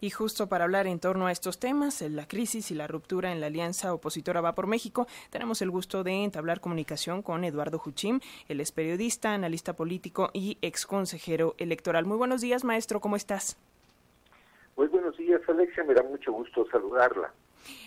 Y justo para hablar en torno a estos temas, la crisis y la ruptura en la alianza opositora Va por México, tenemos el gusto de entablar comunicación con Eduardo Juchim, él es periodista, analista político y exconsejero electoral. Muy buenos días, maestro, ¿cómo estás? Muy buenos días, Alexia, me da mucho gusto saludarla.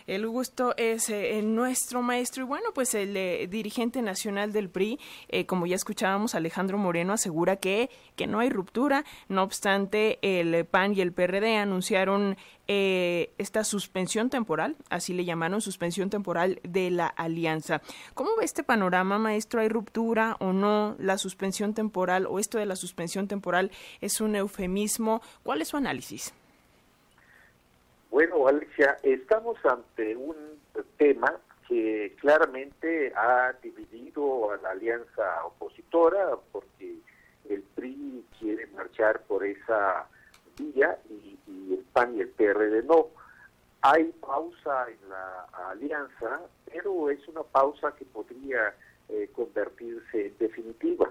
El gusto es eh, nuestro maestro y bueno, pues el eh, dirigente nacional del PRI, eh, como ya escuchábamos, Alejandro Moreno asegura que, que no hay ruptura, no obstante, el PAN y el PRD anunciaron esta suspensión temporal, así le llamaron, suspensión temporal de la alianza. ¿Cómo ve este panorama, maestro? ¿Hay ruptura o no? ¿La suspensión temporal o esto de la suspensión temporal es un eufemismo? ¿Cuál es su análisis? Bueno, Alicia, estamos ante un tema que claramente ha dividido a la alianza opositora porque el PRI quiere marchar por esa vía y, el PAN y el PRD no. Hay pausa en la alianza, pero es una pausa que podría eh, convertirse en definitiva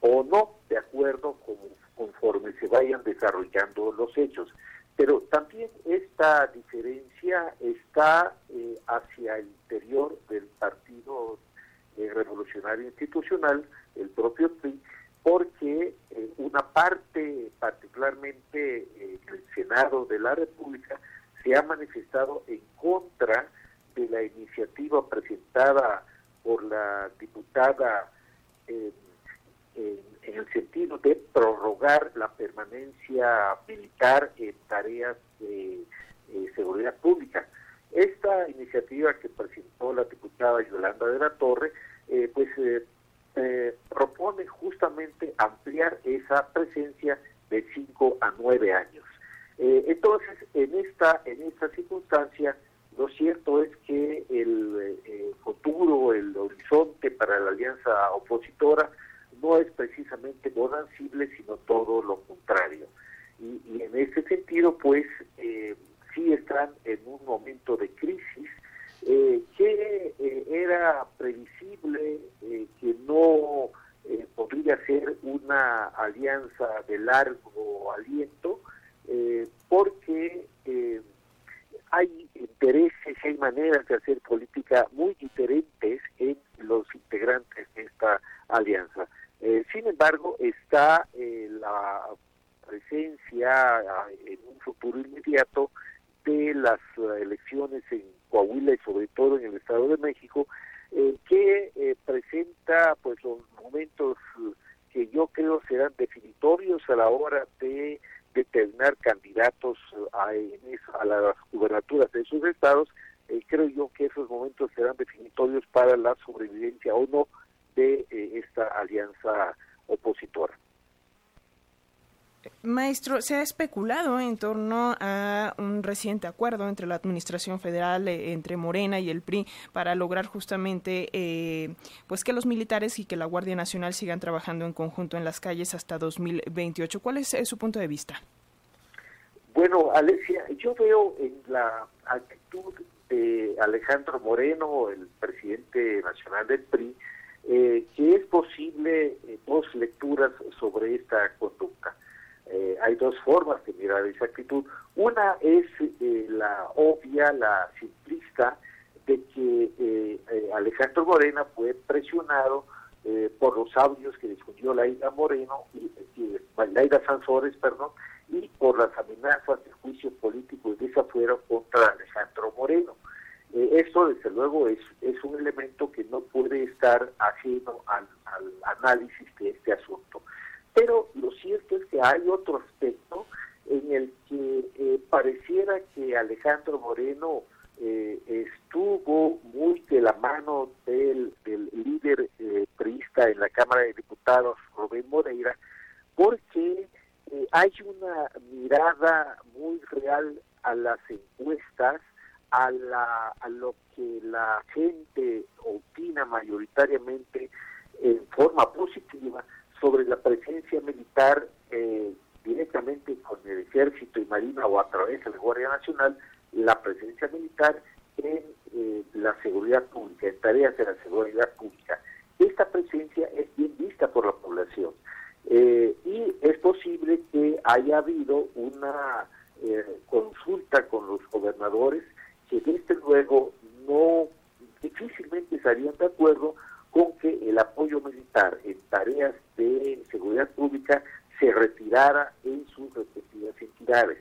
o no, de acuerdo con, conforme se vayan desarrollando los hechos. Pero también esta diferencia está eh, hacia el interior del Partido eh, Revolucionario Institucional, el propio PRI, porque eh, una parte, particularmente el Senado de la República, se ha manifestado en contra de la iniciativa presentada por la diputada en, el sentido de prorrogar la permanencia militar en tareas de eh, seguridad pública. Esta iniciativa que presentó la diputada Yolanda de la Torre, eh, pues eh, propone justamente ampliar esa presencia de 5 a 9 años. entonces, en esta, en esta circunstancia, lo cierto es que el futuro, el horizonte para la alianza opositora no es precisamente bonancible, sino todo lo contrario. Y, en ese sentido, pues, eh, sí están en un momento de crisis eh, que eh, era previsible, que no podría ser una alianza de largo aliento, porque hay intereses, hay maneras de hacer política muy diferentes en los integrantes de esta alianza. Eh, sin embargo, está eh, la presencia ah, en un futuro inmediato de las eh, elecciones en Coahuila y sobre todo en el Estado de México, que presenta pues los momentos que yo creo serán definitorios a la hora de determinar candidatos a, a las gubernaturas de esos estados. creo yo que esos momentos serán definitorios para la sobrevivencia o no de eh, esta alianza opositora. Maestro, se ha especulado en torno a un reciente acuerdo entre la Administración Federal, eh, entre Morena y el PRI, para lograr justamente eh, pues que los militares y que la Guardia Nacional sigan trabajando en conjunto en las calles hasta 2028. ¿Cuál es su punto de vista? Bueno, Alexia, yo veo en la actitud de Alejandro Moreno, el presidente nacional del PRI, eh, que es posible eh, dos lecturas sobre esta conducta. Eh, hay dos formas de mirar esa actitud. Una es la obvia, la simplista, de que Alejandro Morena fue presionado por los audios que difundió Laida Moreno, y, Laida Sansores, perdón, y por las amenazas de juicio político y desafuero contra Alejandro Moreno. Eh, esto, desde luego, es, es un elemento que no puede estar ajeno al, análisis de este asunto. Pero lo cierto es que hay otro aspecto en el que eh, pareciera que Alejandro Moreno eh, estuvo muy de la mano del, del líder eh, priista en la Cámara de Diputados, Rubén Moreira, porque hay una mirada muy real a las encuestas a, la, a lo que la gente opina mayoritariamente en forma positiva sobre la presencia militar eh, directamente con el ejército y marina o a través de la Guardia Nacional, la presencia militar en eh, la seguridad pública, en tareas de la seguridad pública. Esta presencia es bien vista por la población eh, y es posible que haya habido una propuesta con los gobernadores que desde luego no difícilmente estarían de acuerdo en tareas de seguridad pública se retirara en sus respectivas entidades.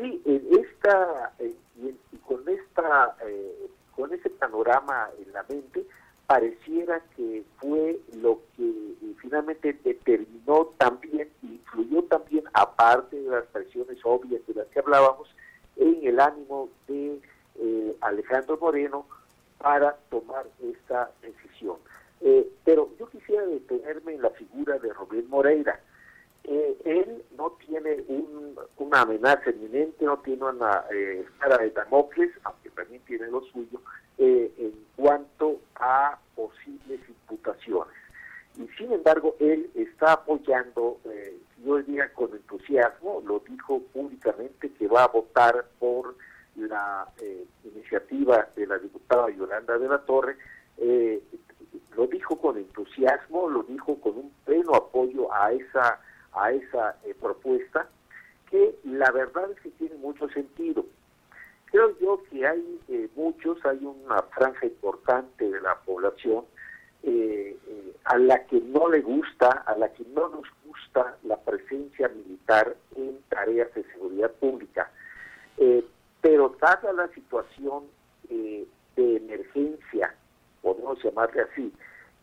Y en esta y, con esta eh, con ese panorama en la mente pareciera que fue lo que eh, finalmente determinó también, influyó también, aparte de las presiones obvias de las que hablábamos, en el ánimo de eh, Alejandro Moreno para tomar esta decisión. Eh, pero yo en la figura de Rubén Moreira. él no tiene una amenaza inminente, no tiene una eh, de Damocles, aunque también tiene lo suyo, en cuanto a posibles imputaciones. Y sin embargo, él está apoyando, eh, yo diría con entusiasmo, lo dijo públicamente que va a votar por la eh, iniciativa de la diputada Yolanda de la Torre, eh, lo dijo con entusiasmo, lo dijo con un pleno apoyo a esa, a esa propuesta, que la verdad es que tiene mucho sentido. Creo yo que hay eh, muchos, hay una franja importante de la población eh, eh, a la que no le gusta, a la que no nos gusta la presencia militar en tareas de seguridad pública. pero dada la situación de emergencia, podemos llamarle así,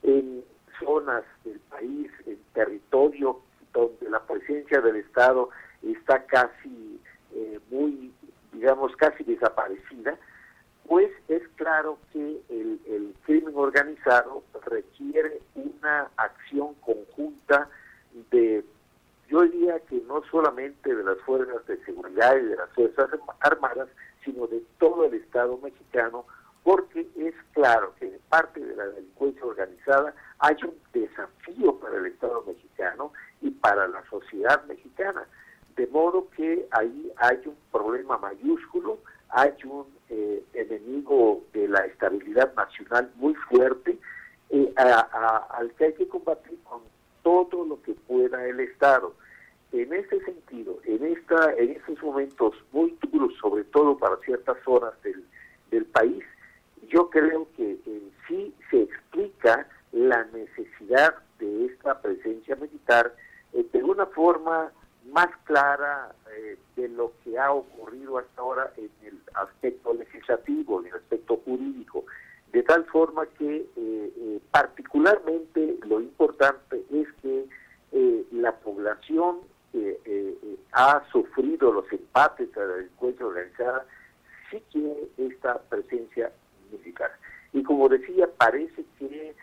en zonas del país, en territorio donde la presencia del Estado está casi muy digamos, casi desaparecida, pues es claro que el, crimen organizado requiere una acción conjunta de, yo diría que no solamente de las fuerzas de seguridad y de las fuerzas armadas, sino de todo el Estado mexicano, porque es claro que de parte de la delincuencia organizada hay un desafío para el Estado mexicano y para la sociedad mexicana. De modo que ahí hay un problema mayúsculo, hay un eh, enemigo de la estabilidad nacional muy fuerte, eh, al que hay que combatir con todo lo que pueda el Estado. En este sentido, en esta, en estos momentos muy duros, sobre todo para ciertas zonas del, del país, yo creo que en sí se explica la necesidad de esta presencia militar eh, de una forma más clara eh, de lo que ha ocurrido hasta ahora en el aspecto legislativo, en el aspecto jurídico, de tal forma que eh, eh, particularmente lo importante es que la población ha sufrido los empates de la delincuencia organizada sí quiere esta presencia como decía, parece que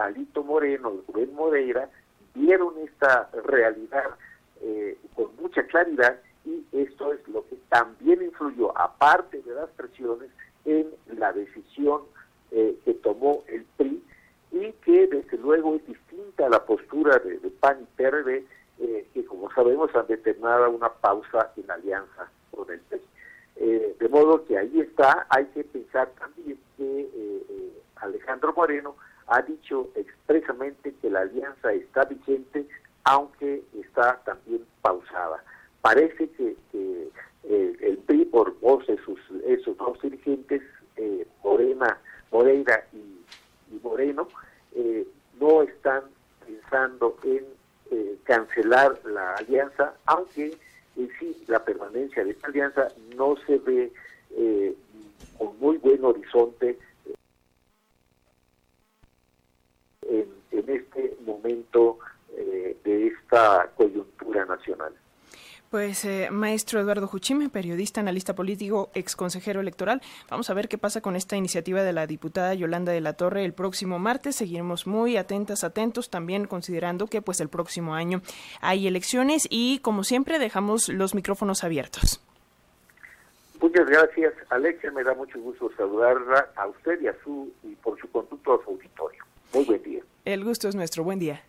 Alito Moreno y Rubén Moreira vieron esta realidad eh, con mucha claridad y esto es lo que también influyó, aparte de las presiones, en la decisión eh, que tomó el PRI y que desde luego es distinta a la postura de, PAN y PRD, eh, que como sabemos han determinado una pausa en alianza con el PRI. de modo que ahí está, hay que pensar también Alejandro Moreno ha dicho expresamente que la alianza está vigente aunque está también pausada. Parece que, eh, el PRI, por voz de sus, esos dos dirigentes, eh, Morena, Moreira y, Moreno, eh, no están pensando en cancelar la alianza, aunque en sí la permanencia de esta alianza no se ve con muy buen horizonte en, en este momento de esta coyuntura nacional. Pues eh, maestro Eduardo Juchime, periodista, analista político, ex consejero electoral. Vamos a ver qué pasa con esta iniciativa de la diputada Yolanda de la Torre el próximo martes. Seguiremos muy atentas, atentos, también considerando que pues el próximo año hay elecciones y como siempre dejamos los micrófonos abiertos. Muchas gracias, Alexia. Me da mucho gusto saludarla a usted y a su y por su conducto a su auditorio. El gusto es nuestro. Buen día.